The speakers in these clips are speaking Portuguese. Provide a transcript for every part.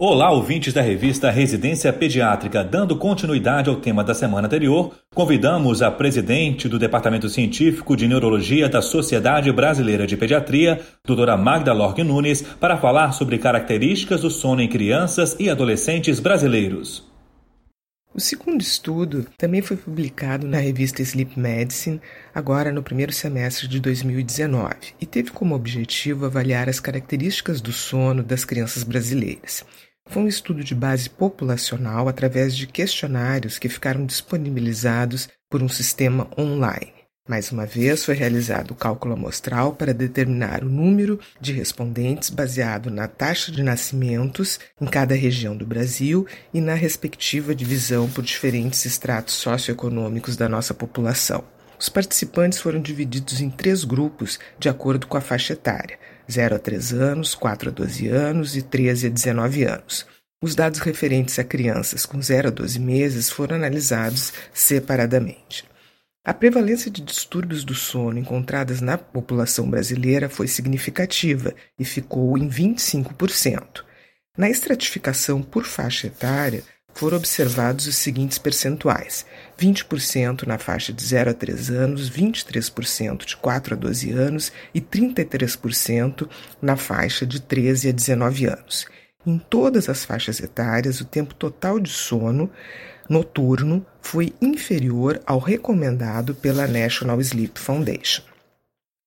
Olá, ouvintes da revista Residência Pediátrica. Dando continuidade ao tema da semana anterior, convidamos a presidente do Departamento Científico de Neurologia da Sociedade Brasileira de Pediatria, doutora Magda Lorg Nunes, para falar sobre características do sono em crianças e adolescentes brasileiros. O segundo estudo também foi publicado na revista Sleep Medicine, agora no primeiro semestre de 2019, e teve como objetivo avaliar as características do sono das crianças brasileiras. Foi um estudo de base populacional através de questionários que ficaram disponibilizados por um sistema online. Mais uma vez, foi realizado o cálculo amostral para determinar o número de respondentes baseado na taxa de nascimentos em cada região do Brasil e na respectiva divisão por diferentes estratos socioeconômicos da nossa população. Os participantes foram divididos em três grupos de acordo com a faixa etária: 0 a 3 anos, 4 a 12 anos e 13 a 19 anos. Os dados referentes a crianças com 0 a 12 meses foram analisados separadamente. A prevalência de distúrbios do sono encontradas na população brasileira foi significativa e ficou em 25%. Na estratificação por faixa etária, foram observados os seguintes percentuais: 20% na faixa de 0 a 3 anos, 23% de 4 a 12 anos e 33% na faixa de 13 a 19 anos. Em todas as faixas etárias, o tempo total de sono noturno foi inferior ao recomendado pela National Sleep Foundation.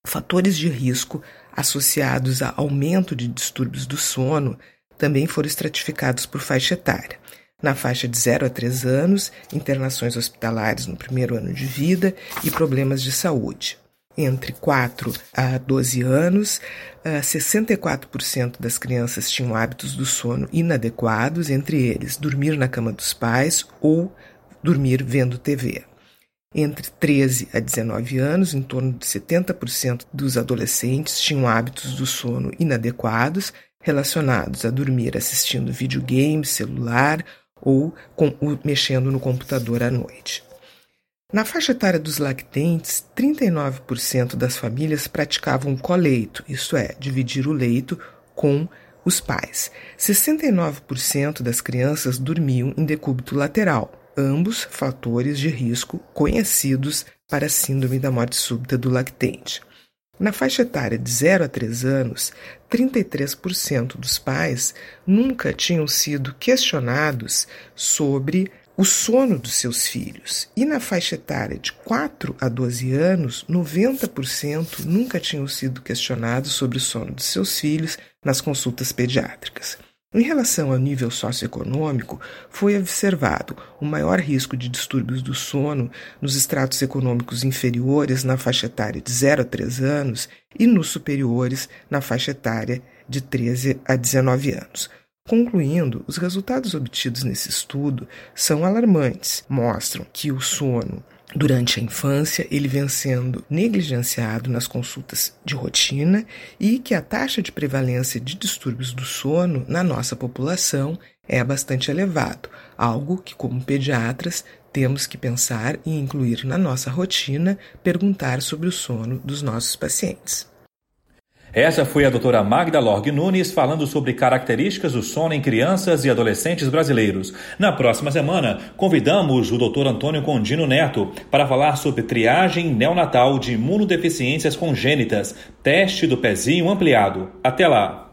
Fatores de risco associados a aumento de distúrbios do sono também foram estratificados por faixa etária. Na faixa de 0 a 3 anos, internações hospitalares no primeiro ano de vida e problemas de saúde. Entre 4 a 12 anos, 64% das crianças tinham hábitos do sono inadequados, entre eles dormir na cama dos pais ou dormir vendo TV. Entre 13 a 19 anos, em torno de 70% dos adolescentes tinham hábitos do sono inadequados, relacionados a dormir assistindo videogame, celular ou com, mexendo no computador à noite. Na faixa etária dos lactentes, 39% das famílias praticavam coleito, isto é, dividir o leito com os pais. 69% das crianças dormiam em decúbito lateral, ambos fatores de risco conhecidos para a síndrome da morte súbita do lactente. Na faixa etária de 0 a 3 anos, 33% dos pais nunca tinham sido questionados sobre o sono dos seus filhos. E na faixa etária de 4 a 12 anos, 90% nunca tinham sido questionados sobre o sono dos seus filhos nas consultas pediátricas. Em relação ao nível socioeconômico, foi observado o maior risco de distúrbios do sono nos estratos econômicos inferiores na faixa etária de 0 a 3 anos e nos superiores na faixa etária de 13 a 19 anos. Concluindo, os resultados obtidos nesse estudo são alarmantes. Mostram que o sono durante a infância ele vem sendo negligenciado nas consultas de rotina e que a taxa de prevalência de distúrbios do sono na nossa população é bastante elevado, algo que como pediatras temos que pensar e incluir na nossa rotina, perguntar sobre o sono dos nossos pacientes. Essa foi a doutora Magda Lorg Nunes falando sobre características do sono em crianças e adolescentes brasileiros. Na próxima semana, convidamos o doutor Antônio Condino Neto para falar sobre triagem neonatal de imunodeficiências congênitas, teste do pezinho ampliado. Até lá!